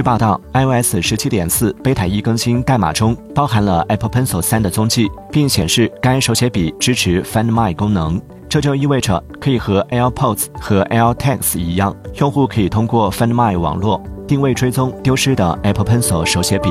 据报道 ios 十七点四 beta 一更新代码中包含了 apple pencil 三的踪迹并显示该手写笔支持 find my 功能。这就意味着可以和 airpods 和 air tags 一样用户可以通过 find my 网络定位追踪丢失的 apple pencil 手写笔。